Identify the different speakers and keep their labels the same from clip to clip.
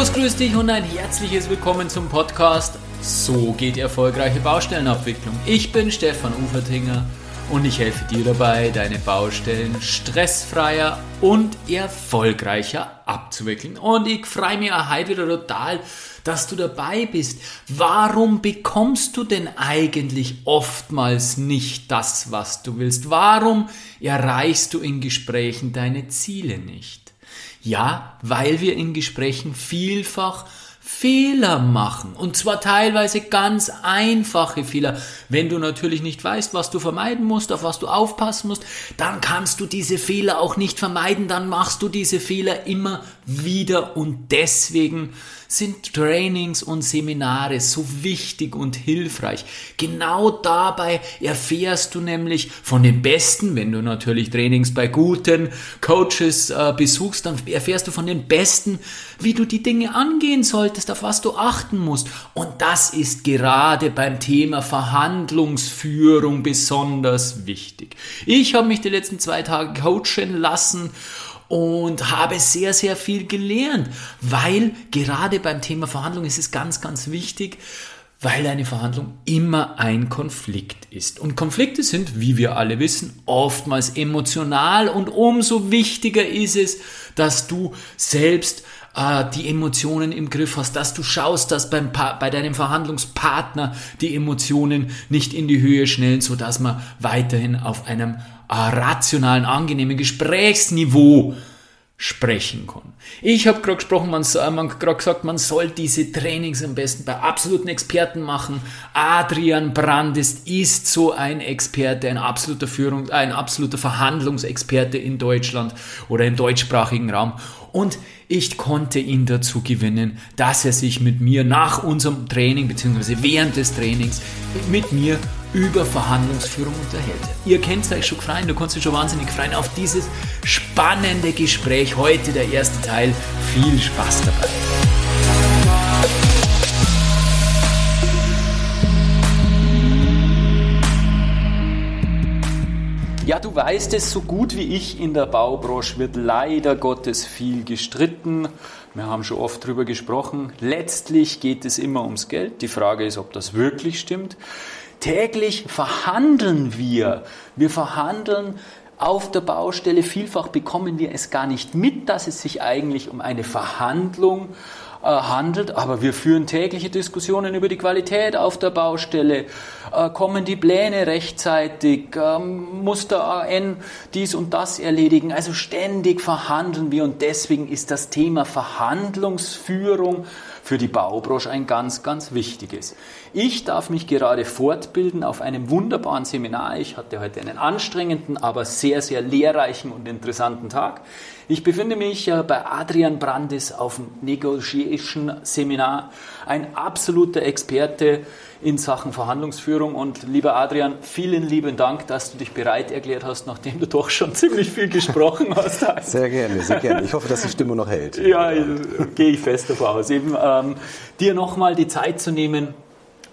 Speaker 1: Servus, grüß dich und ein herzliches Willkommen zum Podcast So geht erfolgreiche Baustellenabwicklung. Ich bin Stefan Ufertinger und ich helfe dir dabei, deine Baustellen stressfreier und erfolgreicher abzuwickeln. Und ich freue mich auch wieder total, dass du dabei bist. Warum bekommst du denn eigentlich oftmals nicht das, was du willst? Warum erreichst du in Gesprächen deine Ziele nicht? Ja, weil wir in Gesprächen vielfach Fehler machen. Und zwar teilweise ganz einfache Fehler. Wenn du natürlich nicht weißt, was du vermeiden musst, auf was du aufpassen musst, dann kannst du diese Fehler auch nicht vermeiden. Dann machst du diese Fehler immer wieder. Und deswegen sind Trainings und Seminare so wichtig und hilfreich. Genau dabei erfährst du nämlich von den Besten, wenn du natürlich Trainings bei guten Coaches äh, besuchst, dann erfährst du von den Besten, wie du die Dinge angehen solltest, auf was du achten musst. Und das ist gerade beim Thema Verhandlungsführung besonders wichtig. Ich habe mich die letzten zwei Tage coachen lassen und habe sehr, sehr viel gelernt, weil gerade beim Thema Verhandlung ist es ganz, ganz wichtig, weil eine Verhandlung immer ein Konflikt ist. Und Konflikte sind, wie wir alle wissen, oftmals emotional und umso wichtiger ist es, dass du selbst äh, die Emotionen im Griff hast, dass du schaust, dass beim bei deinem Verhandlungspartner die Emotionen nicht in die Höhe schnellen, sodass man weiterhin auf einem rationalen, angenehmen Gesprächsniveau sprechen kann. Ich habe gerade gesprochen, man, man gerade gesagt, man soll diese Trainings am besten bei absoluten Experten machen. Adrian Brandest ist so ein Experte, ein absoluter Führung, ein absoluter Verhandlungsexperte in Deutschland oder im deutschsprachigen Raum. Und ich konnte ihn dazu gewinnen, dass er sich mit mir nach unserem Training bzw. während des Trainings mit mir über Verhandlungsführung unterhält. Ihr kennt euch schon freuen, du kannst dich schon wahnsinnig freuen auf dieses spannende Gespräch. Heute der erste Teil. Viel Spaß dabei. Ja, du weißt es so gut wie ich, in der Baubranche wird leider Gottes viel gestritten. Wir haben schon oft darüber gesprochen. Letztlich geht es immer ums Geld. Die Frage ist, ob das wirklich stimmt. Täglich verhandeln wir. Wir verhandeln auf der Baustelle. Vielfach bekommen wir es gar nicht mit, dass es sich eigentlich um eine Verhandlung äh, handelt, aber wir führen tägliche Diskussionen über die Qualität auf der Baustelle. Äh, kommen die Pläne rechtzeitig? Ähm, muss der AN dies und das erledigen? Also ständig verhandeln wir und deswegen ist das Thema Verhandlungsführung für die Baubranche ein ganz, ganz wichtiges. Ich darf mich gerade fortbilden auf einem wunderbaren Seminar. Ich hatte heute einen anstrengenden, aber sehr, sehr lehrreichen und interessanten Tag. Ich befinde mich äh, bei Adrian Brandis auf dem Negotiation Seminar. Ein absoluter Experte in Sachen Verhandlungsführung. Und lieber Adrian, vielen lieben Dank, dass du dich bereit erklärt hast, nachdem du doch schon ziemlich viel gesprochen hast.
Speaker 2: Sehr gerne, sehr gerne. Ich hoffe, dass die Stimme noch hält.
Speaker 1: Ja, gehe ich fest davon aus. Eben ähm, dir nochmal die Zeit zu nehmen,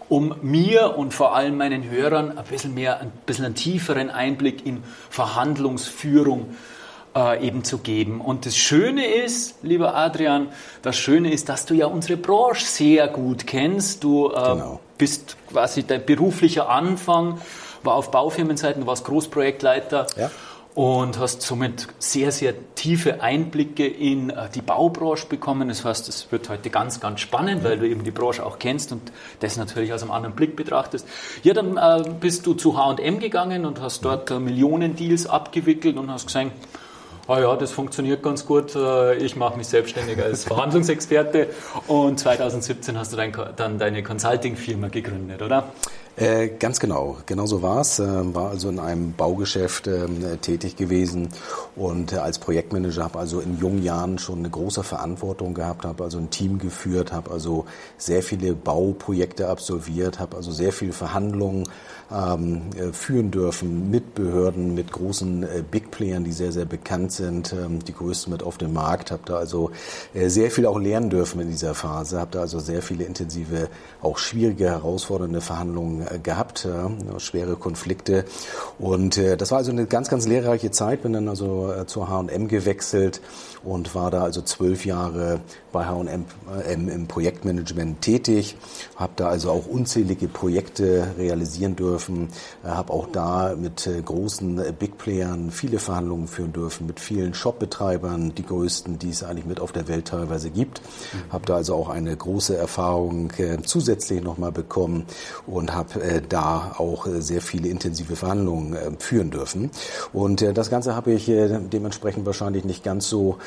Speaker 1: um mir und vor allem meinen Hörern ein bisschen mehr, ein bisschen einen tieferen Einblick in Verhandlungsführung zu äh, eben zu geben. Und das Schöne ist, lieber Adrian, das Schöne ist, dass du ja unsere Branche sehr gut kennst. Du äh, genau. bist quasi dein beruflicher Anfang, war auf Baufirmenseiten, du warst Großprojektleiter. Ja und hast somit sehr, sehr tiefe Einblicke in äh, die Baubranche bekommen. Das heißt, es wird heute ganz, ganz spannend, weil du eben die Branche auch kennst und das natürlich aus einem anderen Blick betrachtest. Ja, dann äh, bist du zu H&M gegangen und hast dort äh, Millionen Deals abgewickelt und hast gesagt, ah ja, das funktioniert ganz gut, äh, ich mache mich selbstständig als Verhandlungsexperte und 2017 hast du dein, dann deine Consulting-Firma gegründet, oder?
Speaker 2: Äh, ganz genau, genau so war es. Äh, war also in einem Baugeschäft äh, tätig gewesen und äh, als Projektmanager habe also in jungen Jahren schon eine große Verantwortung gehabt, habe also ein Team geführt, habe also sehr viele Bauprojekte absolviert, habe also sehr viele Verhandlungen ähm, äh, führen dürfen mit Behörden, mit großen äh, Big Playern, die sehr, sehr bekannt sind, ähm, die größten mit auf dem Markt. Habe da also äh, sehr viel auch lernen dürfen in dieser Phase. Habe da also sehr viele intensive, auch schwierige, herausfordernde Verhandlungen gehabt, äh, schwere Konflikte. Und äh, das war also eine ganz, ganz lehrreiche Zeit. Bin dann also äh, zur H&M gewechselt und war da also zwölf Jahre bei H&M im Projektmanagement tätig. Habe da also auch unzählige Projekte realisieren dürfen. Habe auch da mit großen Big Playern viele Verhandlungen führen dürfen, mit vielen Shopbetreibern, die größten, die es eigentlich mit auf der Welt teilweise gibt. Mhm. Habe da also auch eine große Erfahrung äh, zusätzlich nochmal bekommen und habe äh, da auch äh, sehr viele intensive Verhandlungen äh, führen dürfen. Und äh, das Ganze habe ich äh, dementsprechend wahrscheinlich nicht ganz so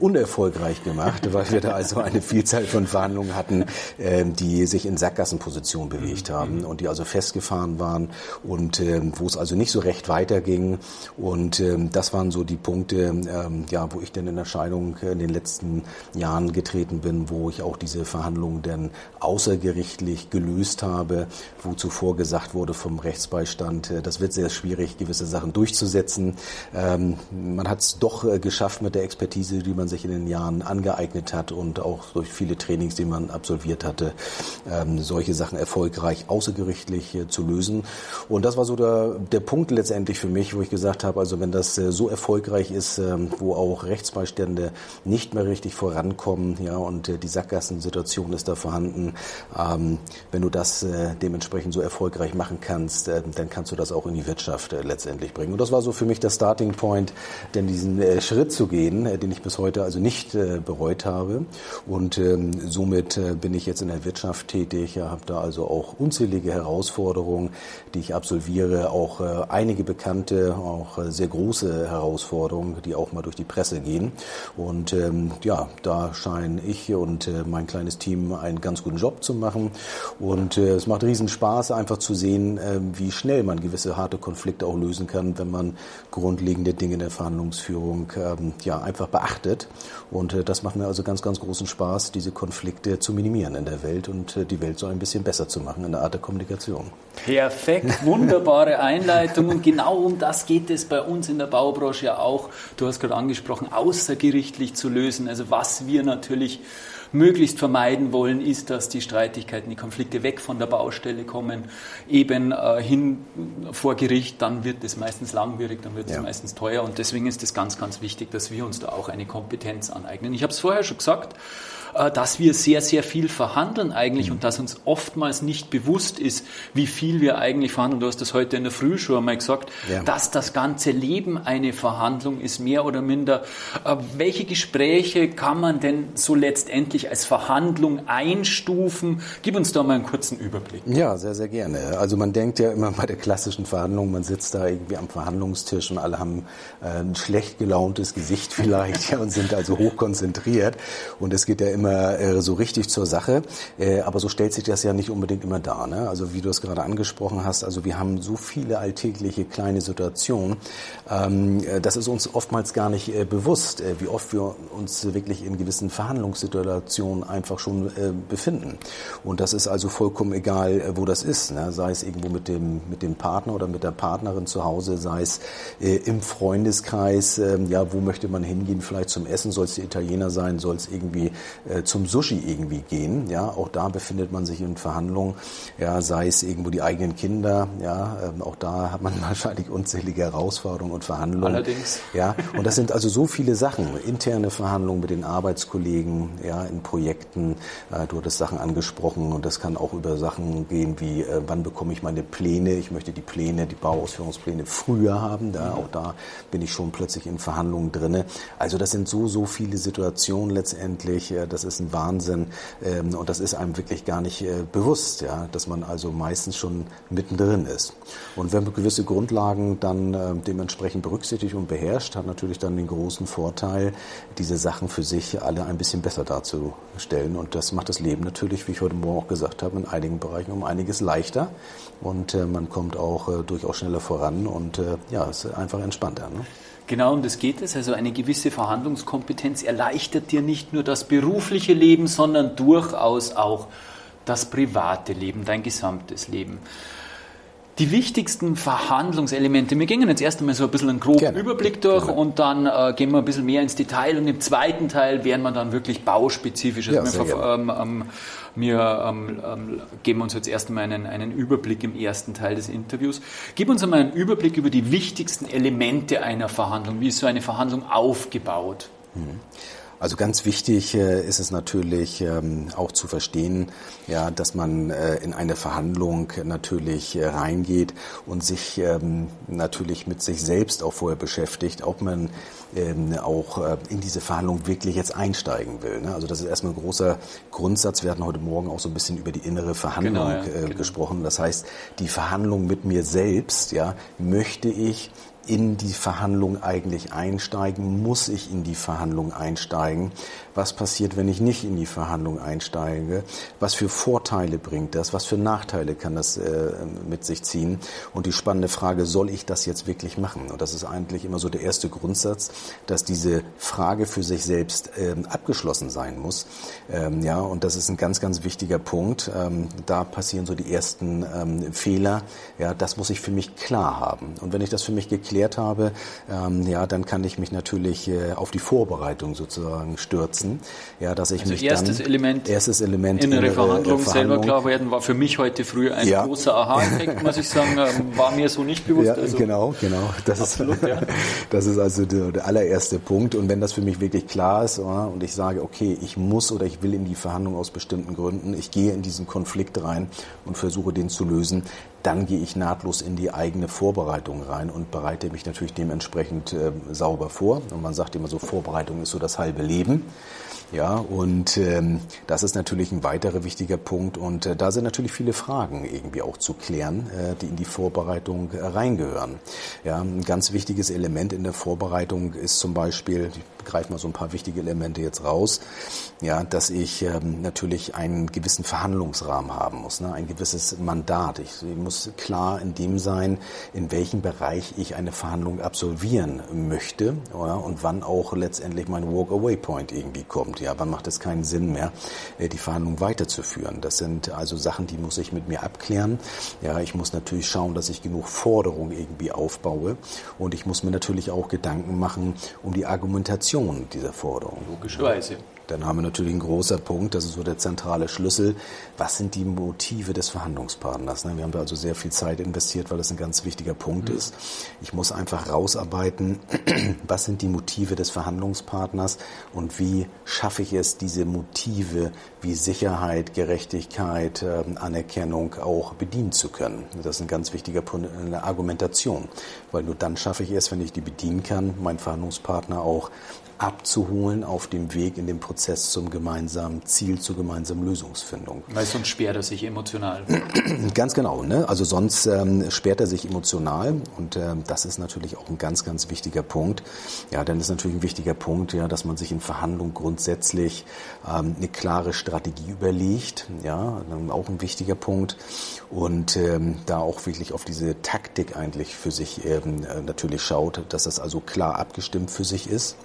Speaker 2: unerfolgreich gemacht, weil wir da also eine Vielzahl von Verhandlungen hatten, die sich in Sackgassenposition bewegt mhm. haben und die also festgefahren waren und wo es also nicht so recht weiterging. Und das waren so die Punkte, ähm, ja, wo ich dann in Erscheinung in den letzten Jahren getreten bin, wo ich auch diese Verhandlungen dann außergerichtlich gelöst habe, wo zuvor gesagt wurde vom Rechtsbeistand, das wird sehr schwierig, gewisse Sachen durchzusetzen. Ähm, man hat es doch äh, geschafft mit der Expertise, die man sich in den Jahren angeeignet hat und auch durch viele Trainings, die man absolviert hatte, ähm, solche Sachen erfolgreich außergerichtlich äh, zu lösen. Und das war so der, der Punkt letztendlich für mich, wo ich gesagt habe, also wenn das äh, so erfolgreich ist, ähm, wo auch Rechtsbeistände nicht mehr richtig vorankommen, ja, und die Sackgassensituation ist da vorhanden, wenn du das dementsprechend so erfolgreich machen kannst, dann kannst du das auch in die Wirtschaft letztendlich bringen. Und das war so für mich der Starting Point, denn diesen äh, Schritt zu gehen, äh, den ich bis heute also nicht äh, bereut habe. Und ähm, somit bin ich jetzt in der Wirtschaft tätig, habe da also auch unzählige Herausforderungen, die ich absolviere, auch einige bekannte, auch sehr große Herausforderungen, die auch mal durch die Presse gehen. Und ähm, ja, da scheinen ich und mein kleines Team einen ganz guten Job zu machen. Und es macht riesen Spaß, einfach zu sehen, wie schnell man gewisse harte Konflikte auch lösen kann, wenn man grundlegende Dinge in der Verhandlungsführung ähm, ja einfach beachtet. Und äh, das macht mir also ganz, ganz großen Spaß, diese Konflikte zu minimieren in der Welt und äh, die Welt so ein bisschen besser zu machen in der Art der Kommunikation.
Speaker 1: Perfekt, wunderbare Einleitung und genau um das geht es bei uns in der Baubranche ja auch. Du hast gerade angesprochen, außergerichtlich zu lösen. Also was wir natürlich möglichst vermeiden wollen, ist, dass die Streitigkeiten, die Konflikte weg von der Baustelle kommen, eben äh, hin vor Gericht, dann wird es meistens langwierig, dann wird es ja. meistens teuer und deswegen ist es ganz, ganz wichtig, dass wir uns da auch eine Kompetenz aneignen. Ich habe es vorher schon gesagt, dass wir sehr, sehr viel verhandeln eigentlich mhm. und dass uns oftmals nicht bewusst ist, wie viel wir eigentlich verhandeln. Du hast das heute in der Früh schon einmal gesagt, ja. dass das ganze Leben eine Verhandlung ist, mehr oder minder. Äh, welche Gespräche kann man denn so letztendlich als Verhandlung einstufen? Gib uns da mal einen kurzen Überblick.
Speaker 2: Ja, sehr, sehr gerne. Also man denkt ja immer bei der klassischen Verhandlung, man sitzt da irgendwie am Verhandlungstisch und alle haben äh, ein schlecht gelauntes Gesicht vielleicht ja, und sind also hochkonzentriert. Und es geht ja immer immer äh, so richtig zur Sache. Äh, aber so stellt sich das ja nicht unbedingt immer dar. Ne? Also wie du es gerade angesprochen hast, also wir haben so viele alltägliche kleine Situationen. Ähm, äh, das ist uns oftmals gar nicht bewusst, wie oft wir uns wirklich in gewissen Verhandlungssituationen einfach schon befinden. Und das ist also vollkommen egal, wo das ist. Ne? Sei es irgendwo mit dem, mit dem Partner oder mit der Partnerin zu Hause, sei es im Freundeskreis, äh, ja, wo möchte man hingehen, vielleicht zum Essen, soll es der Italiener sein, soll es irgendwie zum Sushi irgendwie gehen. Ja, auch da befindet man sich in Verhandlungen. Ja, sei es irgendwo die eigenen Kinder. Ja, ähm, auch da hat man wahrscheinlich unzählige Herausforderungen und Verhandlungen.
Speaker 1: Allerdings.
Speaker 2: Ja, und das sind also so viele Sachen. Interne Verhandlungen mit den Arbeitskollegen, ja, in Projekten. Äh, du hattest Sachen angesprochen und das kann auch über Sachen gehen wie, äh, wann bekomme ich meine Pläne? Ich möchte die Pläne, die Bauausführungspläne früher haben. Da, auch da bin ich schon plötzlich in Verhandlungen drinne. Also das sind so, so viele Situationen letztendlich. Das das ist ein Wahnsinn ähm, und das ist einem wirklich gar nicht äh, bewusst, ja, dass man also meistens schon mittendrin ist. Und wenn man gewisse Grundlagen dann äh, dementsprechend berücksichtigt und beherrscht, hat natürlich dann den großen Vorteil, diese Sachen für sich alle ein bisschen besser darzustellen und das macht das Leben natürlich, wie ich heute Morgen auch gesagt habe, in einigen Bereichen um einiges leichter und äh, man kommt auch äh, durchaus schneller voran und äh, ja, es ist einfach entspannter. Ne?
Speaker 1: Genau, um das geht es. Also eine gewisse Verhandlungskompetenz erleichtert dir nicht nur das berufliche Leben, sondern durchaus auch das private Leben, dein gesamtes Leben. Die wichtigsten Verhandlungselemente. Wir gehen jetzt erst einmal so ein bisschen einen groben Gerne. Überblick durch Gerne. und dann äh, gehen wir ein bisschen mehr ins Detail und im zweiten Teil werden wir dann wirklich bauspezifisch. Also ja, wir, ähm, ähm, wir ähm, ähm, geben uns jetzt erst einmal einen, einen Überblick im ersten Teil des Interviews. Gib uns einmal einen Überblick über die wichtigsten Elemente einer Verhandlung. Wie ist so eine Verhandlung aufgebaut? Mhm.
Speaker 2: Also ganz wichtig äh, ist es natürlich ähm, auch zu verstehen, ja, dass man äh, in eine Verhandlung natürlich äh, reingeht und sich ähm, natürlich mit sich selbst auch vorher beschäftigt, ob man ähm, auch äh, in diese Verhandlung wirklich jetzt einsteigen will. Ne? Also das ist erstmal ein großer Grundsatz. Wir hatten heute Morgen auch so ein bisschen über die innere Verhandlung genau, ja, äh, genau. gesprochen. Das heißt, die Verhandlung mit mir selbst, ja, möchte ich in die Verhandlung eigentlich einsteigen? Muss ich in die Verhandlung einsteigen? Was passiert, wenn ich nicht in die Verhandlung einsteige? Was für Vorteile bringt das? Was für Nachteile kann das äh, mit sich ziehen? Und die spannende Frage, soll ich das jetzt wirklich machen? Und das ist eigentlich immer so der erste Grundsatz, dass diese Frage für sich selbst äh, abgeschlossen sein muss. Ähm, ja, und das ist ein ganz, ganz wichtiger Punkt. Ähm, da passieren so die ersten ähm, Fehler. Ja, das muss ich für mich klar haben. Und wenn ich das für mich geklärt habe, ähm, ja, dann kann ich mich natürlich äh, auf die Vorbereitung sozusagen stürzen. Ja, dass ich also mich
Speaker 1: erstes
Speaker 2: dann,
Speaker 1: Element,
Speaker 2: erstes Element
Speaker 1: innere, innere Verhandlung, Verhandlung, selber klar werden, war für mich heute früh ein ja. großer Aha-Effekt, muss ich sagen, ähm, war mir so nicht bewusst. Ja,
Speaker 2: also, genau, genau. Das absolut, ist, ja. das ist also der, der, allererste Punkt. Und wenn das für mich wirklich klar ist und ich sage, okay, ich muss oder ich will in die Verhandlung aus bestimmten Gründen, ich gehe in diesen Konflikt rein und versuche den zu lösen, dann gehe ich nahtlos in die eigene Vorbereitung rein und bereite mich natürlich dementsprechend äh, sauber vor. Und man sagt immer so, Vorbereitung ist so das halbe Leben. Ja, und ähm, das ist natürlich ein weiterer wichtiger Punkt. Und äh, da sind natürlich viele Fragen irgendwie auch zu klären, äh, die in die Vorbereitung äh, reingehören. Ja, ein ganz wichtiges Element in der Vorbereitung ist zum Beispiel, ich greife mal so ein paar wichtige Elemente jetzt raus, ja, dass ich ähm, natürlich einen gewissen Verhandlungsrahmen haben muss, ne, ein gewisses Mandat. Ich, ich muss klar in dem sein, in welchem Bereich ich eine Verhandlung absolvieren möchte ja, und wann auch letztendlich mein Walk-Away-Point irgendwie kommt ja, wann macht es keinen Sinn mehr, äh, die Verhandlung weiterzuführen. Das sind also Sachen, die muss ich mit mir abklären. Ja, ich muss natürlich schauen, dass ich genug Forderungen irgendwie aufbaue und ich muss mir natürlich auch Gedanken machen um die Argumentation dieser Forderung.
Speaker 1: Logischerweise.
Speaker 2: Dann haben wir natürlich einen großen Punkt, das ist so der zentrale Schlüssel. Was sind die Motive des Verhandlungspartners? Ne, wir haben da also sehr viel Zeit investiert, weil das ein ganz wichtiger Punkt mhm. ist. Ich muss einfach rausarbeiten, was sind die Motive des Verhandlungspartners und wie schaffe ich es, diese Motive wie Sicherheit, Gerechtigkeit, ähm, Anerkennung auch bedienen zu können. Das ist ein ganz wichtiger Punkt in der Argumentation, weil nur dann schaffe ich es, wenn ich die bedienen kann, meinen Verhandlungspartner auch abzuholen auf dem Weg in dem Prozess zum gemeinsamen Ziel, zur gemeinsamen Lösungsfindung.
Speaker 1: Weil sonst sperrt er sich emotional.
Speaker 2: Ganz genau. Ne? Also sonst ähm, sperrt er sich emotional und äh, das ist natürlich auch ein ganz, ganz wichtiger Punkt. Ja, dann ist natürlich ein wichtiger Punkt, ja, dass man sich in Verhandlungen grundsätzlich ähm, eine klare Strategie überlegt. Ja, auch ein wichtiger Punkt und ähm, da auch wirklich auf diese Taktik eigentlich für sich ähm, äh, natürlich schaut, dass das also klar abgestimmt für sich ist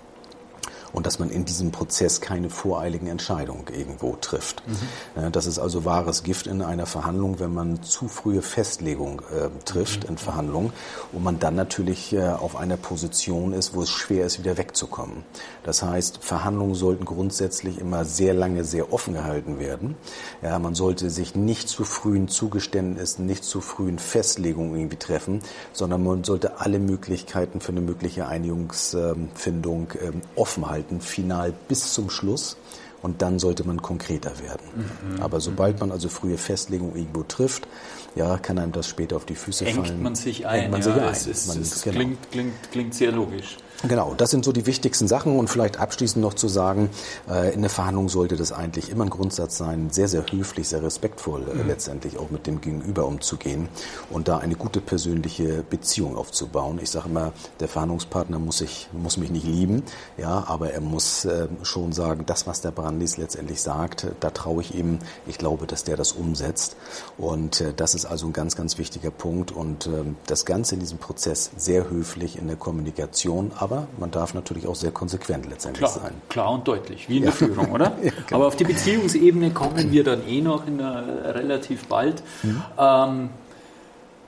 Speaker 2: und dass man in diesem Prozess keine voreiligen Entscheidungen irgendwo trifft. Mhm. Das ist also wahres Gift in einer Verhandlung, wenn man zu frühe Festlegung äh, trifft mhm. in Verhandlungen und man dann natürlich äh, auf einer Position ist, wo es schwer ist, wieder wegzukommen. Das heißt, Verhandlungen sollten grundsätzlich immer sehr lange sehr offen gehalten werden. Ja, man sollte sich nicht zu frühen Zugeständnissen, nicht zu frühen Festlegungen irgendwie treffen, sondern man sollte alle Möglichkeiten für eine mögliche Einigungsfindung ähm, offen halten halten, final bis zum Schluss. Und dann sollte man konkreter werden. Mhm. Aber sobald man also frühe Festlegungen irgendwo trifft, ja, kann einem das später auf die Füße
Speaker 1: Engt
Speaker 2: fallen.
Speaker 1: Engt man sich ein. Engt man ja, sich ein. Es, ist, man, es genau. klingt, klingt, klingt sehr logisch.
Speaker 2: Genau, das sind so die wichtigsten Sachen und vielleicht abschließend noch zu sagen, äh, in der Verhandlung sollte das eigentlich immer ein Grundsatz sein, sehr, sehr höflich, sehr respektvoll äh, mhm. letztendlich auch mit dem Gegenüber umzugehen und da eine gute persönliche Beziehung aufzubauen. Ich sage immer, der Verhandlungspartner muss, ich, muss mich nicht lieben, ja, aber er muss äh, schon sagen, das, was der Brandis letztendlich sagt, da traue ich ihm, ich glaube, dass der das umsetzt und das ist also ein ganz, ganz wichtiger Punkt und ähm, das Ganze in diesem Prozess sehr höflich in der Kommunikation, aber man darf natürlich auch sehr konsequent letztendlich
Speaker 1: klar,
Speaker 2: sein.
Speaker 1: Klar und deutlich, wie in ja. der Führung, oder? ja, genau. Aber auf die Beziehungsebene kommen wir dann eh noch in der, relativ bald. Mhm. Ähm,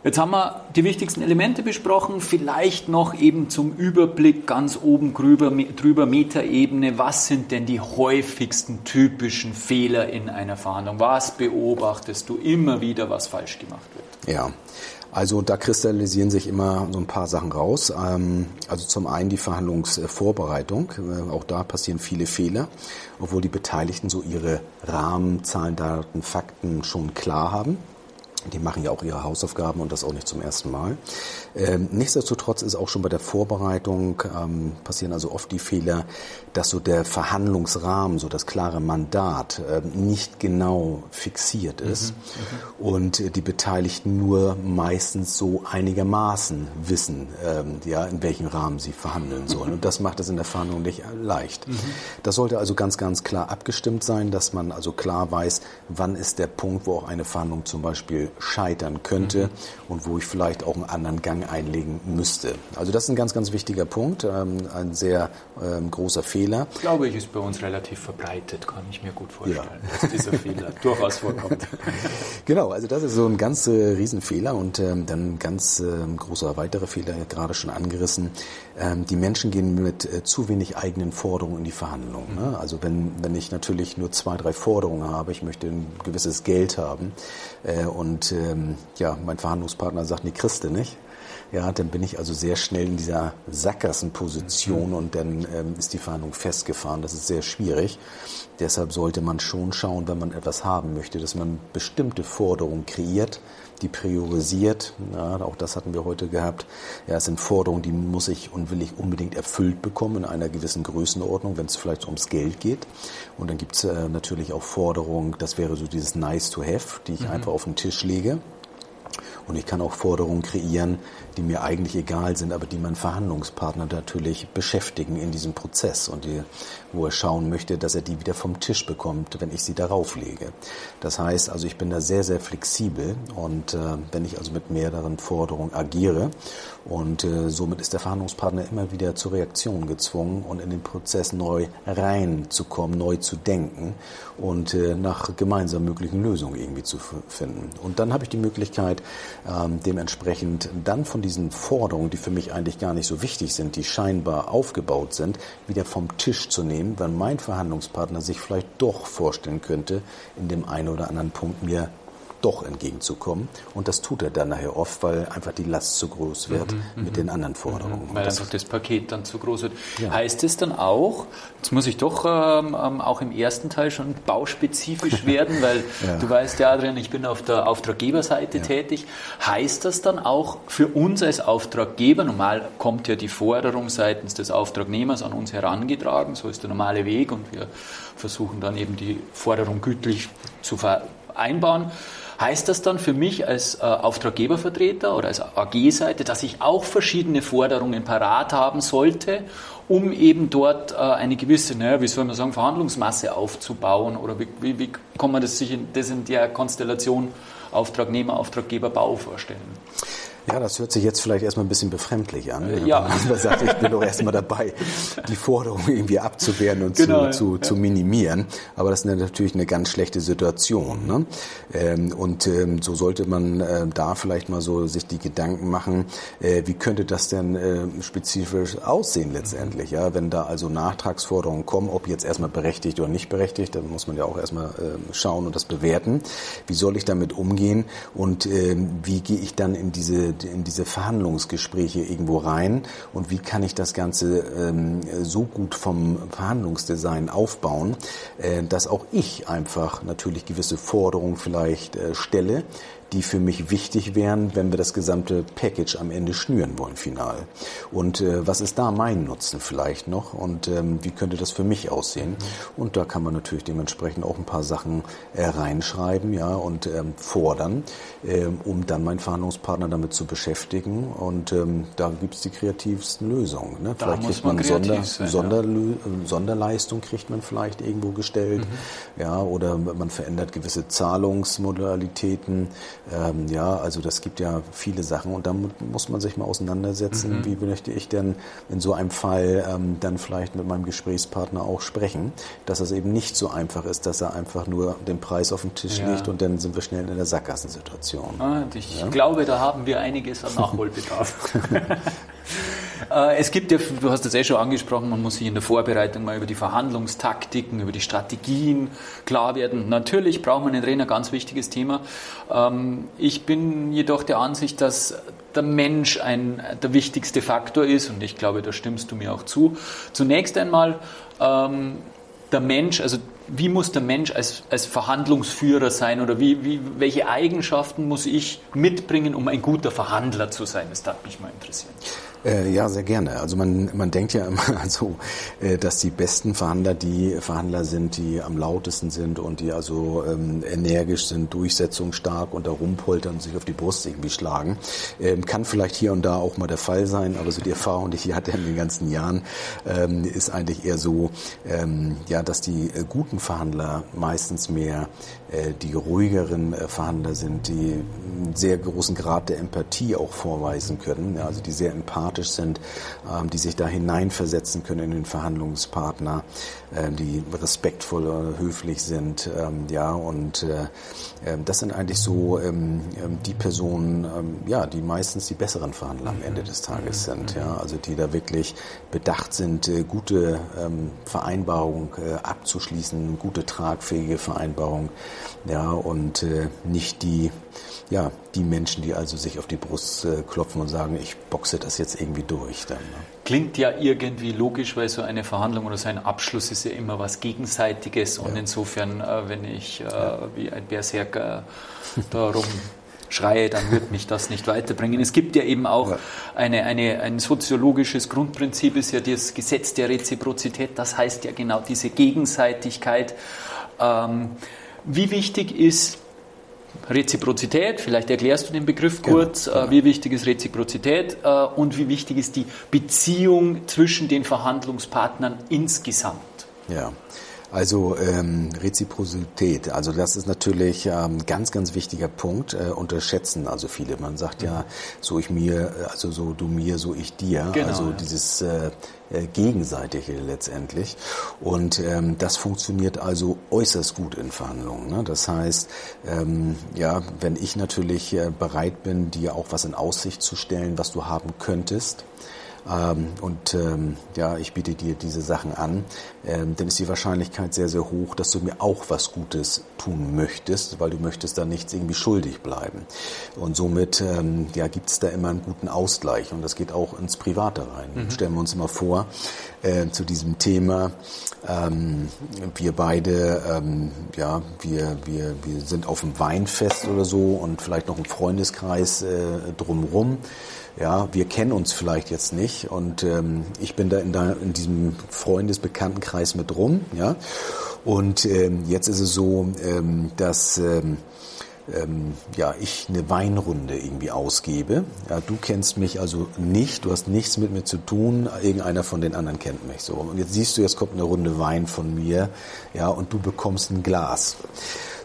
Speaker 1: Jetzt haben wir die wichtigsten Elemente besprochen, vielleicht noch eben zum Überblick ganz oben drüber, drüber Metaebene. Was sind denn die häufigsten typischen Fehler in einer Verhandlung? Was beobachtest du immer wieder, was falsch gemacht wird?
Speaker 2: Ja, also da kristallisieren sich immer so ein paar Sachen raus. Ähm, also zum einen die Verhandlungsvorbereitung. Äh, auch da passieren viele Fehler, obwohl die Beteiligten so ihre Rahmen, Zahlen, Daten, Fakten schon klar haben. Die machen ja auch ihre Hausaufgaben und das auch nicht zum ersten Mal. Ähm, nichtsdestotrotz ist auch schon bei der Vorbereitung ähm, passieren also oft die Fehler, dass so der Verhandlungsrahmen, so das klare Mandat ähm, nicht genau fixiert ist mhm, mhm. und äh, die Beteiligten nur meistens so einigermaßen wissen, ähm, ja, in welchem Rahmen sie verhandeln sollen. Und das macht es in der Verhandlung nicht leicht. Mhm. Das sollte also ganz, ganz klar abgestimmt sein, dass man also klar weiß, wann ist der Punkt, wo auch eine Verhandlung zum Beispiel scheitern könnte mhm. und wo ich vielleicht auch einen anderen Gang einlegen müsste. Also das ist ein ganz, ganz wichtiger Punkt, ähm, ein sehr ähm, großer Fehler.
Speaker 1: Glaube ich, ist bei uns relativ verbreitet, kann ich mir gut vorstellen, ja. dass dieser Fehler durchaus vorkommt.
Speaker 2: Genau, also das ist so ein ganz äh, Riesenfehler und ähm, dann ein ganz äh, großer weiterer Fehler, gerade schon angerissen. Die Menschen gehen mit äh, zu wenig eigenen Forderungen in die Verhandlungen. Ne? Mhm. Also wenn, wenn ich natürlich nur zwei, drei Forderungen habe, ich möchte ein gewisses Geld haben äh, und ja, mein Verhandlungspartner sagt, nee, kriegst du nicht, ja, dann bin ich also sehr schnell in dieser Sackgassenposition mhm. und dann ähm, ist die Verhandlung festgefahren. Das ist sehr schwierig. Deshalb sollte man schon schauen, wenn man etwas haben möchte, dass man bestimmte Forderungen kreiert, die priorisiert. Ja, auch das hatten wir heute gehabt. Ja, es sind Forderungen, die muss ich und will ich unbedingt erfüllt bekommen in einer gewissen Größenordnung, wenn es vielleicht ums Geld geht. Und dann gibt es äh, natürlich auch Forderungen, das wäre so dieses Nice to Have, die ich mhm. einfach auf den Tisch lege. Und ich kann auch Forderungen kreieren, die mir eigentlich egal sind, aber die meinen Verhandlungspartner natürlich beschäftigen in diesem Prozess und die, wo er schauen möchte, dass er die wieder vom Tisch bekommt, wenn ich sie darauf lege. Das heißt, also ich bin da sehr, sehr flexibel und äh, wenn ich also mit mehreren Forderungen agiere und äh, somit ist der Verhandlungspartner immer wieder zur Reaktion gezwungen und in den Prozess neu reinzukommen, neu zu denken und äh, nach gemeinsam möglichen Lösungen irgendwie zu finden. Und dann habe ich die Möglichkeit, ähm, dementsprechend dann von diesen Forderungen, die für mich eigentlich gar nicht so wichtig sind, die scheinbar aufgebaut sind, wieder vom Tisch zu nehmen, wenn mein Verhandlungspartner sich vielleicht doch vorstellen könnte, in dem einen oder anderen Punkt mir doch entgegenzukommen. Und das tut er dann nachher oft, weil einfach die Last zu groß wird mhm, mit mhm. den anderen Forderungen.
Speaker 1: Mhm, weil das, einfach das Paket dann zu groß wird. Ja. Heißt es dann auch, jetzt muss ich doch ähm, ähm auch im ersten Teil schon bauspezifisch werden, weil ja. du weißt ja, Adrian, ich bin auf der Auftraggeberseite ja. tätig. Heißt das dann auch für uns als Auftraggeber, normal kommt ja die Forderung seitens des Auftragnehmers an uns herangetragen, so ist der normale Weg und wir versuchen dann eben die Forderung gütlich zu vereinbaren. Heißt das dann für mich als äh, Auftraggebervertreter oder als AG-Seite, dass ich auch verschiedene Forderungen parat haben sollte, um eben dort äh, eine gewisse, naja, wie soll man sagen, Verhandlungsmasse aufzubauen? Oder wie, wie, wie kann man das sich in, das in der Konstellation Auftragnehmer, Auftraggeber, Bau vorstellen?
Speaker 2: Ja, das hört sich jetzt vielleicht erstmal ein bisschen befremdlich an.
Speaker 1: Äh, ja.
Speaker 2: Wenn man sagt, ich bin doch erstmal dabei, die Forderung irgendwie abzuwehren und genau, zu, zu, ja. zu minimieren. Aber das ist natürlich eine ganz schlechte Situation. Ne? Ähm, und ähm, so sollte man äh, da vielleicht mal so sich die Gedanken machen, äh, wie könnte das denn äh, spezifisch aussehen letztendlich? Ja? Wenn da also Nachtragsforderungen kommen, ob jetzt erstmal berechtigt oder nicht berechtigt, dann muss man ja auch erstmal äh, schauen und das bewerten. Wie soll ich damit umgehen und ähm, wie gehe ich dann in diese in diese Verhandlungsgespräche irgendwo rein? Und wie kann ich das Ganze ähm, so gut vom Verhandlungsdesign aufbauen, äh, dass auch ich einfach natürlich gewisse Forderungen vielleicht äh, stelle, die für mich wichtig wären, wenn wir das gesamte Package am Ende schnüren wollen, final. Und äh, was ist da mein Nutzen vielleicht noch und ähm, wie könnte das für mich aussehen? Mhm. Und da kann man natürlich dementsprechend auch ein paar Sachen äh, reinschreiben ja, und ähm, fordern, ähm, um dann meinen Verhandlungspartner damit zu beschäftigen. Und ähm, da gibt es die kreativsten Lösungen. Ne? Vielleicht kriegt man, man Sonder, sein, Sonder, ja. Sonderleistung kriegt man vielleicht irgendwo gestellt, mhm. ja, oder man verändert gewisse Zahlungsmodalitäten Ähm, ja, also das gibt ja viele Sachen und da muss man sich mal auseinandersetzen, mhm. wie möchte ich denn in so einem Fall ähm, dann vielleicht mit meinem Gesprächspartner auch sprechen, dass es eben nicht so einfach ist, dass er einfach nur den Preis auf den Tisch ja. legt und dann sind wir schnell in der Sackgassensituation.
Speaker 1: Ah, ich ja? glaube, da haben wir einiges an Nachholbedarf. Äh, es gibt ja, du hast das eh schon angesprochen, man muss sich in der Vorbereitung mal über die Verhandlungstaktiken, über die Strategien klar werden. Natürlich braucht man einen Trainer, ganz wichtiges Thema. Ähm, ich bin jedoch der Ansicht, dass der Mensch ein, der wichtigste Faktor ist und ich glaube, da stimmst du mir auch zu. Zunächst einmal ähm, der Mensch, also wie muss der Mensch als, als Verhandlungsführer sein oder wie, wie, welche Eigenschaften muss ich mitbringen, um ein guter Verhandler zu sein? Das darf mich mal interessieren.
Speaker 2: Äh, ja, sehr gerne. Also man, man denkt ja immer so, äh, dass die besten Verhandler die Verhandler sind, die am lautesten sind und die also ähm, energisch sind, durchsetzungsstark und da rumpoltern und sich auf die Brust irgendwie schlagen. Ähm, kann vielleicht hier und da auch mal der Fall sein, aber so die Erfahrung, die ich hatte in den ganzen Jahren, ähm, ist eigentlich eher so, ähm, ja, dass die äh, guten Verhandler meistens mehr die ruhigeren äh, Verhandler sind, die einen sehr großen Grad der Empathie auch vorweisen können, also die sehr empathisch sind, ähm, die sich da hineinversetzen können in den Verhandlungspartner, ähm, die respektvoll, äh, höflich sind, ähm, ja, und das sind eigentlich so die Personen, ja, die meistens die besseren Verhandler am Ende des Tages sind, ja, also die da wirklich bedacht sind, gute Vereinbarungen abzuschließen, gute tragfähige Vereinbarungen ja, und äh, nicht die, ja, die Menschen, die also sich auf die Brust äh, klopfen und sagen, ich boxe das jetzt irgendwie durch. Dann, ne?
Speaker 1: Klingt ja irgendwie logisch, weil so eine Verhandlung oder so ein Abschluss ist ja immer was Gegenseitiges und ja. insofern, äh, wenn ich äh, ja. wie ein Berserker darum schreie, dann wird mich das nicht weiterbringen. Es gibt ja eben auch ja. Eine, eine, ein soziologisches Grundprinzip, ist ja das Gesetz der Reziprozität. Das heißt ja genau diese Gegenseitigkeit. Ähm, wie wichtig ist Reziprozität? Vielleicht erklärst du den Begriff genau, kurz. Genau. Wie wichtig ist Reziprozität äh, und wie wichtig ist die Beziehung zwischen den Verhandlungspartnern insgesamt?
Speaker 2: Ja. Also ähm, Reziprozität, also das ist natürlich ähm, ganz, ganz wichtiger Punkt. Äh, unterschätzen also viele. Man sagt ja, so ich mir, also so du mir, so ich dir. Genau, also dieses äh, äh, gegenseitige letztendlich. Und ähm, das funktioniert also äußerst gut in Verhandlungen. Ne? Das heißt, ähm, ja, wenn ich natürlich äh, bereit bin, dir auch was in Aussicht zu stellen, was du haben könntest, ähm, und ähm, ja, ich biete dir diese Sachen an, ähm, dann ist die Wahrscheinlichkeit sehr, sehr hoch, dass du mir auch was Gutes tun möchtest, weil du möchtest da nichts irgendwie schuldig bleiben. Und somit ähm, ja, gibt es da immer einen guten Ausgleich und das geht auch ins Private rein. Mhm. Stellen wir uns mal vor, äh, zu diesem Thema, ähm, wir beide, ähm, ja, wir, wir, wir sind auf einem Weinfest oder so und vielleicht noch ein Freundeskreis äh, drumrum. Ja, wir kennen uns vielleicht jetzt nicht und ähm, ich bin da in, da in diesem Freundesbekanntenkreis mit rum, ja. Und ähm, jetzt ist es so, ähm, dass ähm, ähm, ja, ich eine Weinrunde irgendwie ausgebe. Ja, du kennst mich also nicht, du hast nichts mit mir zu tun, irgendeiner von den anderen kennt mich so. Und jetzt siehst du, jetzt kommt eine Runde Wein von mir, ja, und du bekommst ein Glas.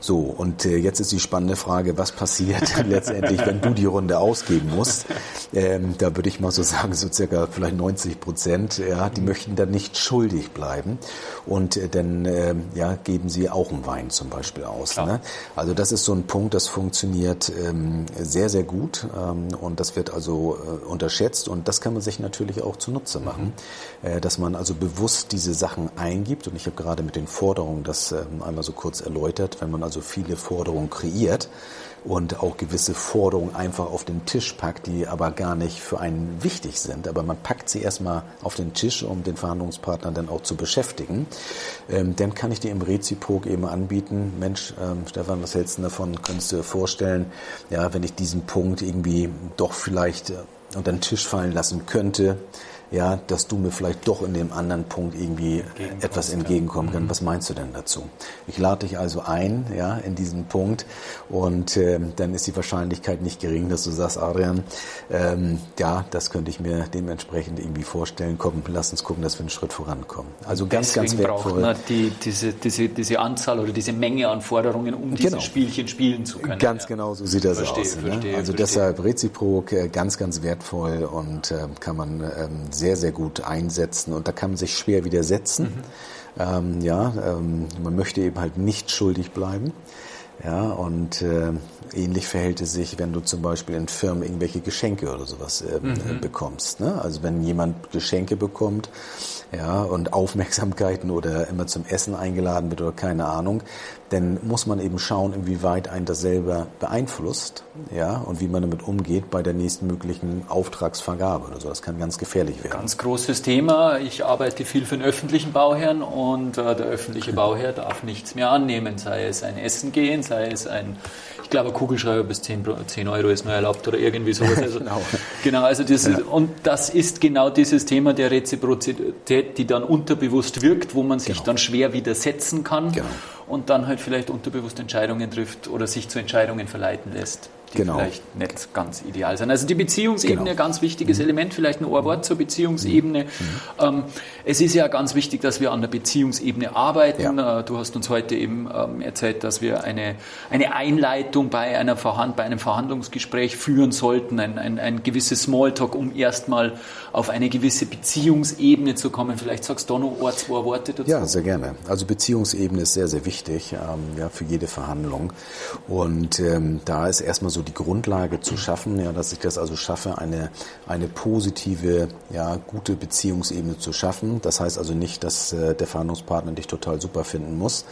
Speaker 2: So, und äh, jetzt ist die spannende Frage, was passiert letztendlich, wenn du die Runde ausgeben musst? Ähm, da würde ich mal so sagen, so circa vielleicht 90 Prozent, ja, die möchten dann nicht schuldig bleiben und äh, dann äh, ja, geben sie auch einen Wein zum Beispiel aus. Ne? Also das ist so ein Punkt, das funktioniert ähm, sehr, sehr gut ähm, und das wird also äh, unterschätzt und das kann man sich natürlich auch zunutze machen, mhm. äh, dass man also bewusst diese Sachen eingibt und ich habe gerade mit den Forderungen das ähm, einmal so kurz erläutert, wenn man also also viele Forderungen kreiert und auch gewisse Forderungen einfach auf den Tisch packt, die aber gar nicht für einen wichtig sind. Aber man packt sie erstmal auf den Tisch, um den Verhandlungspartner dann auch zu beschäftigen. Ähm, dann kann ich dir im Reziprok eben anbieten, Mensch, ähm, Stefan, was hältst du davon? Könntest du dir vorstellen, ja, wenn ich diesen Punkt irgendwie doch vielleicht äh, unter den Tisch fallen lassen könnte, ja, dass du mir vielleicht doch in dem anderen Punkt irgendwie etwas entgegenkommen kannst. Mhm. Was meinst du denn dazu? Ich lade dich also ein, ja, in diesen Punkt und äh, dann ist die Wahrscheinlichkeit nicht gering, dass du sagst, Adrian, ähm, ja, das könnte ich mir dementsprechend irgendwie vorstellen. Komm, lass uns gucken, dass wir einen Schritt vorankommen.
Speaker 1: Also ganz, Deswegen ganz wertvoll. braucht man die, diese, diese, diese Anzahl oder diese Menge an Forderungen, um genau. dieses Spielchen spielen zu können.
Speaker 2: Ganz ja. genau so sieht das verstehe, aus. Ne? Verstehe, also verstehe. deshalb Reziprok äh, ganz, ganz wertvoll und äh, kann man ähm, sehr, sehr gut einsetzen und da kann man sich schwer widersetzen. Mhm. Ähm, ja, ähm, man möchte eben halt nicht schuldig bleiben. Ja, und äh, ähnlich verhält es sich, wenn du zum Beispiel in Firmen irgendwelche Geschenke oder sowas äh, mhm. bekommst. Ne? Also wenn jemand Geschenke bekommt, ja, und Aufmerksamkeiten oder immer zum Essen eingeladen wird oder keine Ahnung, dann muss man eben schauen, inwieweit einen das selber beeinflusst, ja, und wie man damit umgeht bei der nächsten möglichen Auftragsvergabe oder so. Das kann ganz gefährlich werden.
Speaker 1: Ganz großes Thema. Ich arbeite viel für den öffentlichen Bauherrn und äh, der öffentliche Bauherr darf nichts mehr annehmen, sei es ein Essen gehen, sei es ein glaube, ein Kugelschreiber bis 10, 10 Euro ist nur erlaubt oder irgendwie sowas. Also, genau. genau, also das ja. und das ist genau dieses Thema der Reziprozität, die dann unterbewusst wirkt, wo man sich genau. dann schwer widersetzen kann genau. und dann halt vielleicht unterbewusst Entscheidungen trifft oder sich zu Entscheidungen verleiten lässt die genau. vielleicht nicht ganz ideal sind. Also die Beziehungsebene, genau. ganz wichtiges mhm. Element, vielleicht ein Ohrwort zur Beziehungsebene. Mhm. Ähm, es ist ja ganz wichtig, dass wir an der Beziehungsebene arbeiten. Ja. Äh, du hast uns heute eben ähm, erzählt, dass wir eine, eine Einleitung bei, einer Verhand bei einem Verhandlungsgespräch führen sollten, ein, ein, ein gewisses Smalltalk, um erstmal auf eine gewisse Beziehungsebene zu kommen. Vielleicht sagst du noch ein, zwei Worte dazu.
Speaker 2: Ja, sehr gerne. Also Beziehungsebene ist sehr, sehr wichtig ähm, ja, für jede Verhandlung. Und ähm, da ist erstmal so die Grundlage zu schaffen, ja, dass ich das also schaffe, eine, eine positive, ja, gute Beziehungsebene zu schaffen. Das heißt also nicht, dass äh, der Verhandlungspartner dich total super finden muss.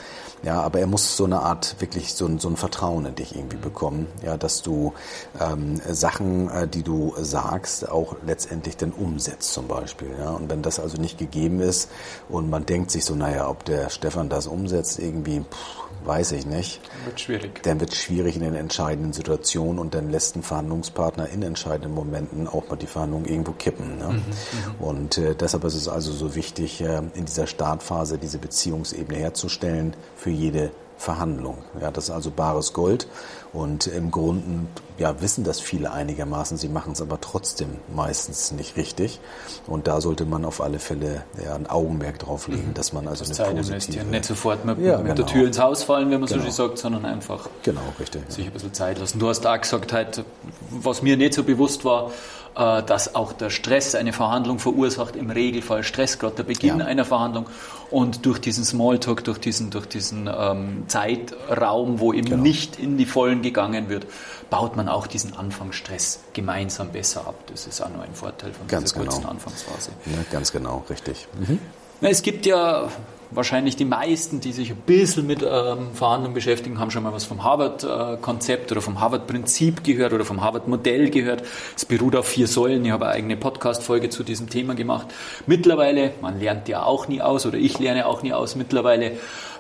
Speaker 2: Ja, aber er muss so eine Art wirklich so ein, so ein Vertrauen in dich irgendwie bekommen, ja, dass du ähm, Sachen, äh, die du sagst, auch letztendlich dann umsetzt zum Beispiel. Ja. Und wenn das also nicht gegeben ist und man denkt sich so, naja, ob der Stefan das umsetzt, irgendwie, pff, weiß ich nicht.
Speaker 1: Dann wird schwierig.
Speaker 2: Dann wird schwierig in den entscheidenden Situationen und dann lässt ein Verhandlungspartner in entscheidenden Momenten auch mal die Verhandlungen irgendwo kippen. Ne? Mhm, mhm, und äh, deshalb ist es also so wichtig, äh, in dieser Startphase diese Beziehungsebene herzustellen für jede Verhandlung. Ja, das ist also bares Gold. Und im Grunde ja, wissen das viele einigermaßen, sie machen es aber trotzdem meistens nicht richtig. Und da sollte man auf alle Fälle ja, ein Augenmerk drauf legen, mhm. dass man also das eine
Speaker 1: Zeit positive... Nicht sofort mit, ja, mit genau. der Tür ins Haus fallen, wenn man genau. so schön sagt, sondern einfach
Speaker 2: genau, richtig,
Speaker 1: sich ein bisschen Zeit lassen. Du hast auch gesagt, halt, was mir nicht so bewusst war, dass auch der Stress eine Verhandlung verursacht, im Regelfall Stress, gerade der Beginn ja. einer Verhandlung. Und durch diesen Smalltalk, durch diesen, durch diesen ähm, Zeitraum, wo eben genau. nicht in die Vollen gegangen wird, baut man auch diesen Anfangsstress gemeinsam besser ab. Das ist auch nur ein Vorteil von
Speaker 2: ganz dieser
Speaker 1: kurzen genau. Anfangsphase.
Speaker 2: Ja, ganz genau, richtig. Mhm.
Speaker 1: Es gibt ja wahrscheinlich die meisten, die sich ein bisschen mit ähm, Verhandlungen beschäftigen, haben schon mal was vom Harvard-Konzept oder vom Harvard-Prinzip gehört oder vom Harvard-Modell gehört. Es beruht auf vier Säulen. Ich habe eine eigene Podcast-Folge zu diesem Thema gemacht. Mittlerweile, man lernt ja auch nie aus oder ich lerne auch nie aus, mittlerweile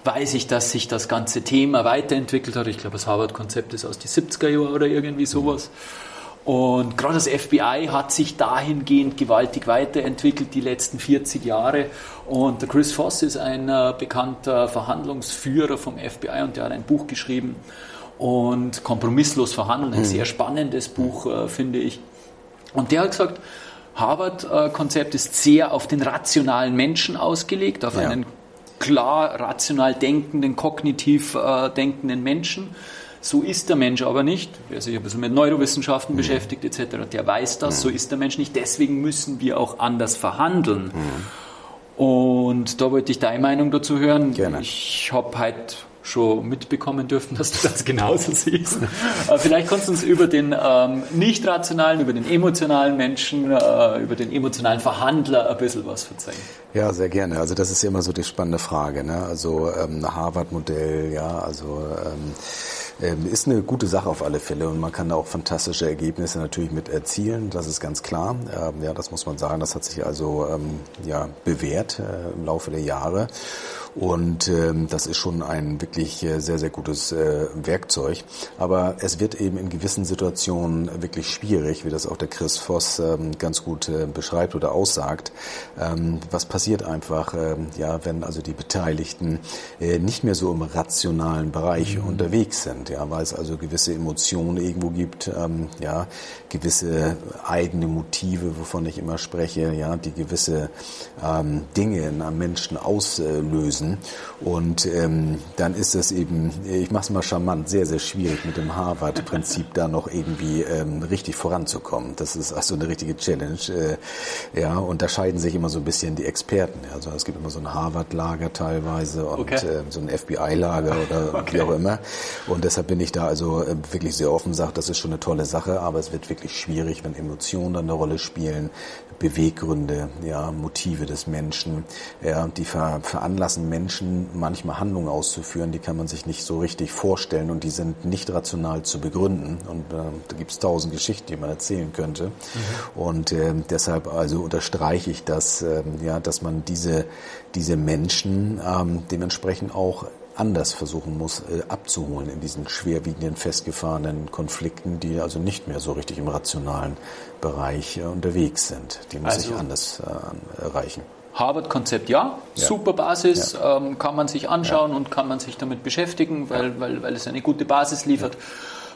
Speaker 1: weiß ich, dass sich das ganze Thema weiterentwickelt hat. Ich glaube, das Harvard-Konzept ist aus die 70er Jahren oder irgendwie sowas. Und gerade das FBI hat sich dahingehend gewaltig weiterentwickelt die letzten 40 Jahre. Und der Chris Voss ist ein äh, bekannter Verhandlungsführer vom FBI und der hat ein Buch geschrieben und kompromisslos verhandeln, ein mhm. sehr spannendes Buch, äh, finde ich. Und der hat gesagt, Harvard-Konzept ist sehr auf den rationalen Menschen ausgelegt, auf ja. einen klar rational denkenden, kognitiv äh, denkenden Menschen. So ist der Mensch aber nicht. Wer sich ein bisschen mit Neurowissenschaften mhm. beschäftigt etc., der weiß das. Mhm. So ist der Mensch nicht. Deswegen müssen wir auch anders verhandeln. Mhm. Und da wollte ich deine Meinung dazu hören.
Speaker 2: Gerne.
Speaker 1: Ich habe heute schon mitbekommen dürfen, dass du das genauso siehst. Aber vielleicht kannst du uns über den ähm, nicht rationalen, über den emotionalen Menschen, äh, über den emotionalen Verhandler ein bisschen was verzeihen.
Speaker 2: Ja, sehr gerne. Also das ist immer so die spannende Frage. Ne? Also ähm, Harvard-Modell, ja, also Ähm, ist eine gute Sache auf alle Fälle und man kann da auch fantastische Ergebnisse natürlich mit erzielen, das ist ganz klar. Ähm, ja, das muss man sagen, das hat sich also ähm, ja, bewährt äh, im Laufe der Jahre. Und ähm, das ist schon ein wirklich äh, sehr, sehr gutes äh, Werkzeug. Aber es wird eben in gewissen Situationen wirklich schwierig, wie das auch der Chris Voss ähm, ganz gut äh, beschreibt oder aussagt. Ähm, was passiert einfach, ähm, ja, wenn also die Beteiligten äh, nicht mehr so im rationalen Bereich mhm. unterwegs sind, ja, weil es also gewisse Emotionen irgendwo gibt, ähm, ja, gewisse eigene Motive, wovon ich immer spreche, ja, die gewisse ähm, Dinge in einem Menschen auslösen. Und ähm, dann ist es eben, ich mache es mal charmant, sehr, sehr schwierig mit dem Harvard-Prinzip da noch irgendwie ähm, richtig voranzukommen. Das ist also eine richtige Challenge. Äh, ja, und da scheiden sich immer so ein bisschen die Experten. Also es gibt immer so ein Harvard-Lager teilweise und okay. äh, so ein FBI-Lager oder okay. wie auch immer. Und deshalb bin ich da also äh, wirklich sehr offen, sage, das ist schon eine tolle Sache, aber es wird wirklich schwierig, wenn Emotionen dann eine Rolle spielen, Beweggründe, ja, Motive des Menschen, ja, die ver veranlassen Menschen manchmal Handlungen auszuführen, die kann man sich nicht so richtig vorstellen und die sind nicht rational zu begründen. Und äh, da gibt es tausend Geschichten, die man erzählen könnte. Mhm. Und äh, deshalb also unterstreiche ich das, äh, ja, dass man diese, diese Menschen ähm, dementsprechend auch anders versuchen muss, äh, abzuholen in diesen schwerwiegenden, festgefahrenen Konflikten, die also nicht mehr so richtig im rationalen Bereich äh, unterwegs sind. Die muss also, ich anders äh, erreichen.
Speaker 1: Harvard-Konzept ja, ja, super Basis, ja. Ähm, kann man sich anschauen ja. und kann man sich damit beschäftigen, weil, weil, weil es eine gute Basis liefert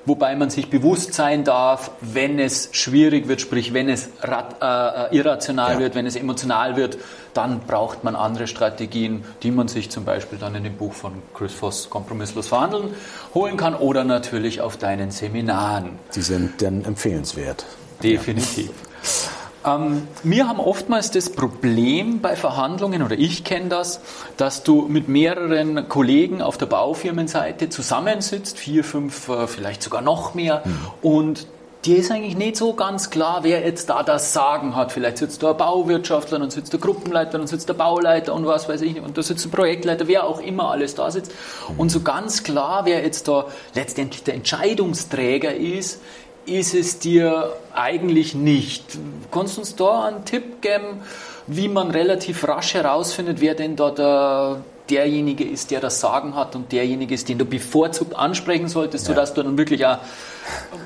Speaker 1: wobei man sich bewusst sein darf, wenn es schwierig wird, sprich wenn es äh, irrational ja. wird, wenn es emotional wird, dann braucht man andere Strategien, die man sich zum Beispiel dann in dem Buch von Chris Voss Kompromisslos verhandeln holen kann oder natürlich auf deinen Seminaren.
Speaker 2: Die sind dann empfehlenswert.
Speaker 1: Definitiv. Ja. Ähm, wir haben oftmals das Problem bei Verhandlungen, oder ich kenne das, dass du mit mehreren Kollegen auf der Baufirmenseite zusammensitzt, vier, fünf, äh, vielleicht sogar noch mehr, mhm. und dir ist eigentlich nicht so ganz klar, wer jetzt da das Sagen hat. Vielleicht sitzt da ein Bauwirtschaftler, dann sitzt der Gruppenleiter, dann sitzt der Bauleiter und was weiß ich, und da sitzt der Projektleiter, wer auch immer alles da sitzt. Und so ganz klar, wer jetzt da letztendlich der Entscheidungsträger ist, ist es dir eigentlich nicht. Kannst du uns da einen Tipp geben, wie man relativ rasch herausfindet, wer denn da der, derjenige ist, der das Sagen hat und derjenige ist, den du bevorzugt ansprechen solltest, ja. sodass du dann wirklich auch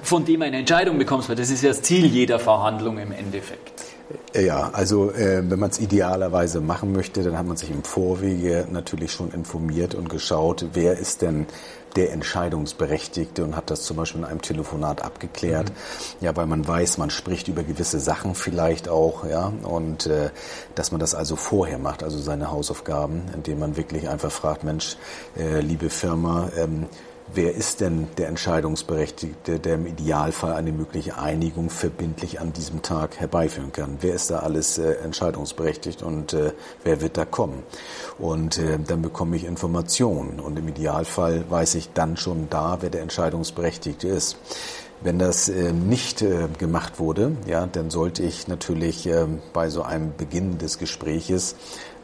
Speaker 1: von dem eine Entscheidung bekommst, weil das ist ja das Ziel jeder Verhandlung im Endeffekt.
Speaker 2: Ja, also äh, wenn man es idealerweise machen möchte, dann hat man sich im Vorwege natürlich schon informiert und geschaut, wer ist denn der Entscheidungsberechtigte und hat das zum Beispiel in einem Telefonat abgeklärt. Mhm. Ja, weil man weiß, man spricht über gewisse Sachen vielleicht auch, ja, und äh, dass man das also vorher macht, also seine Hausaufgaben, indem man wirklich einfach fragt, Mensch, äh, liebe Firma, ähm, wer ist denn der Entscheidungsberechtigte, der im Idealfall eine mögliche Einigung verbindlich an diesem Tag herbeiführen kann? Wer ist da alles äh, entscheidungsberechtigt und äh, wer wird da kommen? Und äh, dann bekomme ich Informationen und im Idealfall weiß ich dann schon da, wer der Entscheidungsberechtigte ist. Wenn das äh, nicht äh, gemacht wurde, ja, dann sollte ich natürlich äh, bei so einem Beginn des Gespräches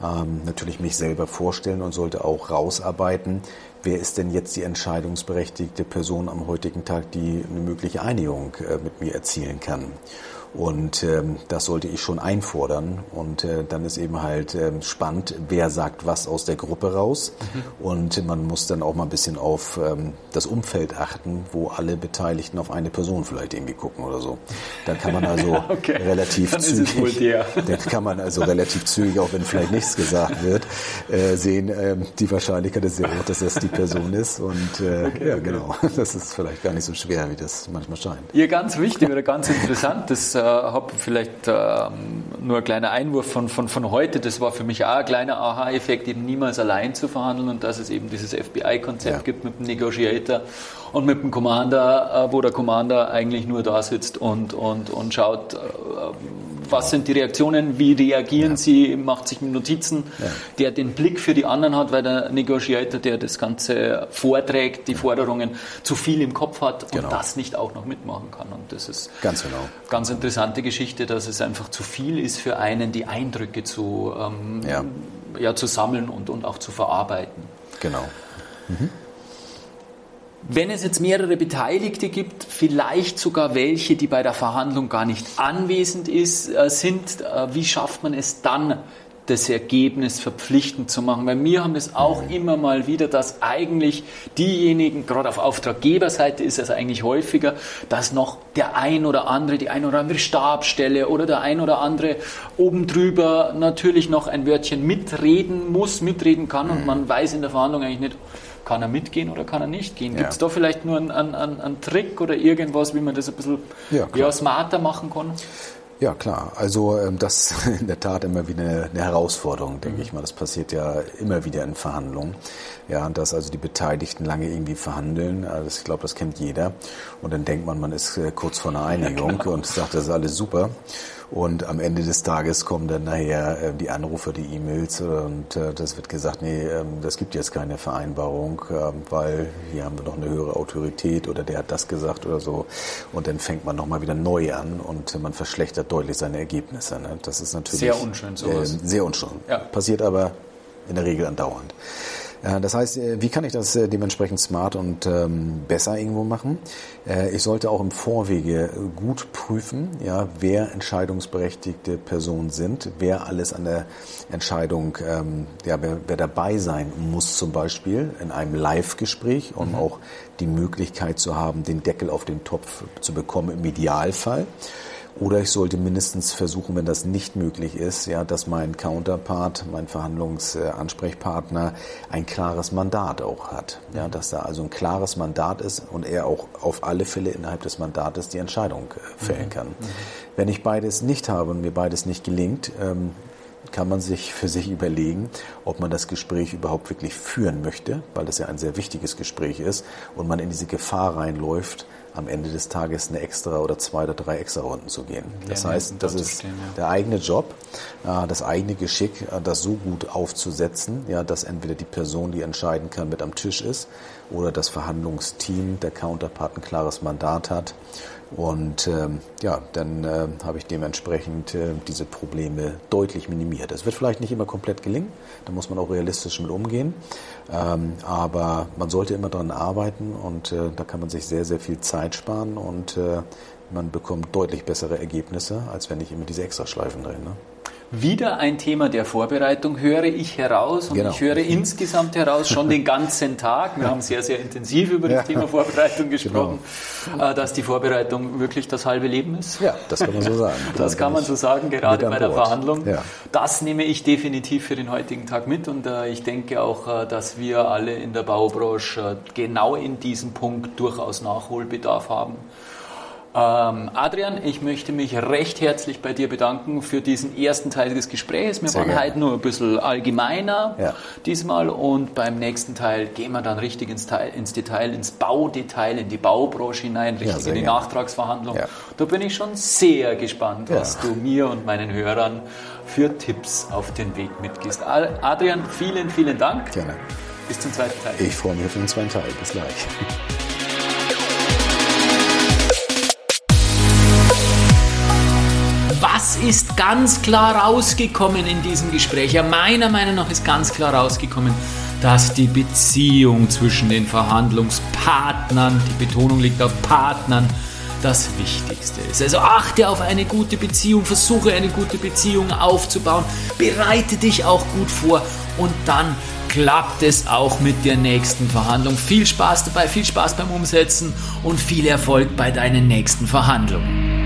Speaker 2: ähm, natürlich mich selber vorstellen und sollte auch rausarbeiten, wer ist denn jetzt die entscheidungsberechtigte Person am heutigen Tag, die eine mögliche Einigung äh, mit mir erzielen kann. Und ähm, das sollte ich schon einfordern. Und äh, dann ist eben halt ähm, spannend, wer sagt was aus der Gruppe raus. Mhm. Und man muss dann auch mal ein bisschen auf ähm, das Umfeld achten, wo alle Beteiligten auf eine Person vielleicht irgendwie gucken oder so. Da kann man also okay. relativ dann zügig, da kann man also relativ zügig, auch wenn vielleicht nichts gesagt wird, äh, sehen, äh, die Wahrscheinlichkeit ist sehr hoch, dass das die Person ist. Und äh, okay, ja, okay. genau, das ist vielleicht gar nicht so schwer, wie das manchmal scheint.
Speaker 1: Ja, ganz wichtig oder ganz interessant, das äh, habe vielleicht äh, nur ein kleiner Einwurf von, von, von heute. Das war für mich auch ein kleiner Aha-Effekt, eben niemals allein zu verhandeln und dass es eben dieses FBI-Konzept ja. gibt mit dem Negotiator und mit dem Commander, äh, wo der Commander eigentlich nur da sitzt und, und, und schaut, äh, was sind die Reaktionen, wie reagieren ja. sie, macht sich Notizen, ja. der den Blick für die anderen hat, weil der Negotiator, der das Ganze vorträgt, die Forderungen zu viel im Kopf hat genau. und das nicht auch noch mitmachen kann. Und das ist
Speaker 2: ganz genau.
Speaker 1: ganz interessante Geschichte, dass es einfach zu viel ist für einen, die Eindrücke zu, ähm, ja. ja. zu sammeln und, und auch zu verarbeiten.
Speaker 2: Genau. Mhm.
Speaker 1: Wenn es jetzt mehrere Beteiligte gibt, vielleicht sogar welche, die bei der Verhandlung gar nicht anwesend ist, äh, sind, äh, wie schafft man es dann, das Ergebnis verpflichtend zu machen. Bei mir haben es auch immer mal wieder, dass eigentlich diejenigen, gerade auf Auftraggeberseite ist es eigentlich häufiger, dass noch der ein oder andere, die ein oder andere Stabstelle oder der ein oder andere oben drüber natürlich noch ein Wörtchen mitreden muss, mitreden kann und man weiß in der Verhandlung eigentlich nicht, kann er mitgehen oder kann er nicht gehen? Gibt es da vielleicht nur einen, einen, einen, Trick oder irgendwas, wie man das ein bisschen ja, ja, smarter machen kann?
Speaker 2: Ja, klar. Also ähm, das ist in der Tat immer wieder eine, Herausforderung, denke mhm. ich mal. Das passiert ja immer wieder in Verhandlungen. Ja, dass also die Beteiligten lange irgendwie verhandeln. Also ich glaube, das kennt jeder. Und dann denkt man, man ist äh, kurz vor einer Einigung ja, und sagt, das ist alles super. Und am Ende des Tages kommen dann nachher äh, die Anrufe, die E-Mails und äh, das wird gesagt, nee, ähm, das gibt jetzt keine Vereinbarung, äh, weil hier haben wir noch eine höhere Autorität oder der hat das gesagt oder so. Und dann fängt man nochmal wieder neu an und man verschlechtert deutlich seine Ergebnisse. Ne? Das ist natürlich
Speaker 1: sehr unschön. Sowas.
Speaker 2: Äh, sehr unschön. Ja. Passiert aber in der Regel andauernd. Das heißt, äh, wie kann ich das äh, dementsprechend smart und ähm, besser irgendwo machen? Äh, ich sollte auch im Vorwege gut prüfen, ja, wer entscheidungsberechtigte Personen sind, wer alles an der Entscheidung, ähm, ja, wer, wer dabei sein muss zum Beispiel in einem Live-Gespräch, um mhm. auch die Möglichkeit zu haben, den Deckel auf den Topf zu bekommen im Idealfall. Oder ich sollte mindestens versuchen, wenn das nicht möglich ist, ja, dass mein Counterpart, mein Verhandlungsansprechpartner ein klares Mandat auch hat. Ja, dass da also ein klares Mandat ist und er auch auf alle Fälle innerhalb des Mandates die Entscheidung äh, fällen kann. Mhm. Wenn ich beides nicht habe und mir beides nicht gelingt, ähm, kann man sich für sich überlegen, ob man das Gespräch überhaupt wirklich führen möchte, weil das ja ein sehr wichtiges Gespräch ist und man in diese Gefahr reinläuft, am Ende des Tages eine extra oder zwei oder drei extra Runden zu gehen. Das ja, heißt, das ist stehen, ja. der eigene Job, äh, das eigene Geschick, äh, das so gut aufzusetzen, ja, dass entweder die Person, die entscheiden kann, mit am Tisch ist oder das Verhandlungsteam, der Counterpart ein klares Mandat hat und ähm, ja, dann äh, habe ich dementsprechend äh, diese Probleme deutlich minimiert. Es wird vielleicht nicht immer komplett gelingen, da muss man auch realistisch mit umgehen. Ähm, aber man sollte immer daran arbeiten und äh, da kann man sich sehr, sehr viel Zeit sparen und äh, man bekommt deutlich bessere Ergebnisse, als wenn ich immer diese Extraschleifen drehe. Ne?
Speaker 1: Wieder ein Thema der Vorbereitung, höre ich heraus und genau. ich höre insgesamt heraus schon den ganzen Tag. Wir haben sehr, sehr intensiv über das ja. Thema Vorbereitung gesprochen, genau. Dass die Vorbereitung wirklich das halbe Leben ist.
Speaker 2: Ja, das kann man so sagen.
Speaker 1: das kann man so sagen, gerade bei der Verhandlung. Ja. Das nehme ich definitiv für den heutigen Tag mit und äh, ich denke auch, äh, dass wir alle in der Baubranche genau in diesem Punkt durchaus Nachholbedarf haben. Ähm, Adrian, ich möchte mich recht herzlich bei dir bedanken für diesen ersten Teil des Gesprächs. Wir Sehr waren gerne. heute nur ein bisschen allgemeiner ja. diesmal und beim nächsten Teil gehen wir dann richtig ins, Teil, ins Detail, ins Baudetail, in die Baubranche hinein, richtig ja, in die gerne. Nachtragsverhandlung. Ja. Da bin ich schon sehr gespannt, was du mir und meinen Hörern für Tipps auf den Weg mitgibst. Adrian, vielen, vielen Dank.
Speaker 2: Gerne.
Speaker 1: Bis zum zweiten Teil.
Speaker 2: Ich freue mich auf den zweiten Teil. Bis gleich.
Speaker 1: Ist ganz klar rausgekommen in diesem Gespräch? Ja, meiner Meinung nach ist ganz klar rausgekommen, dass die Beziehung zwischen den Verhandlungspartnern, die Betonung liegt auf Partnern, das Wichtigste ist. Also achte auf eine gute Beziehung, versuche eine gute Beziehung aufzubauen, bereite dich auch gut vor und dann klappt es auch mit der nächsten Verhandlung. Viel Spaß dabei, viel Spaß beim Umsetzen und viel Erfolg bei deinen nächsten Verhandlungen.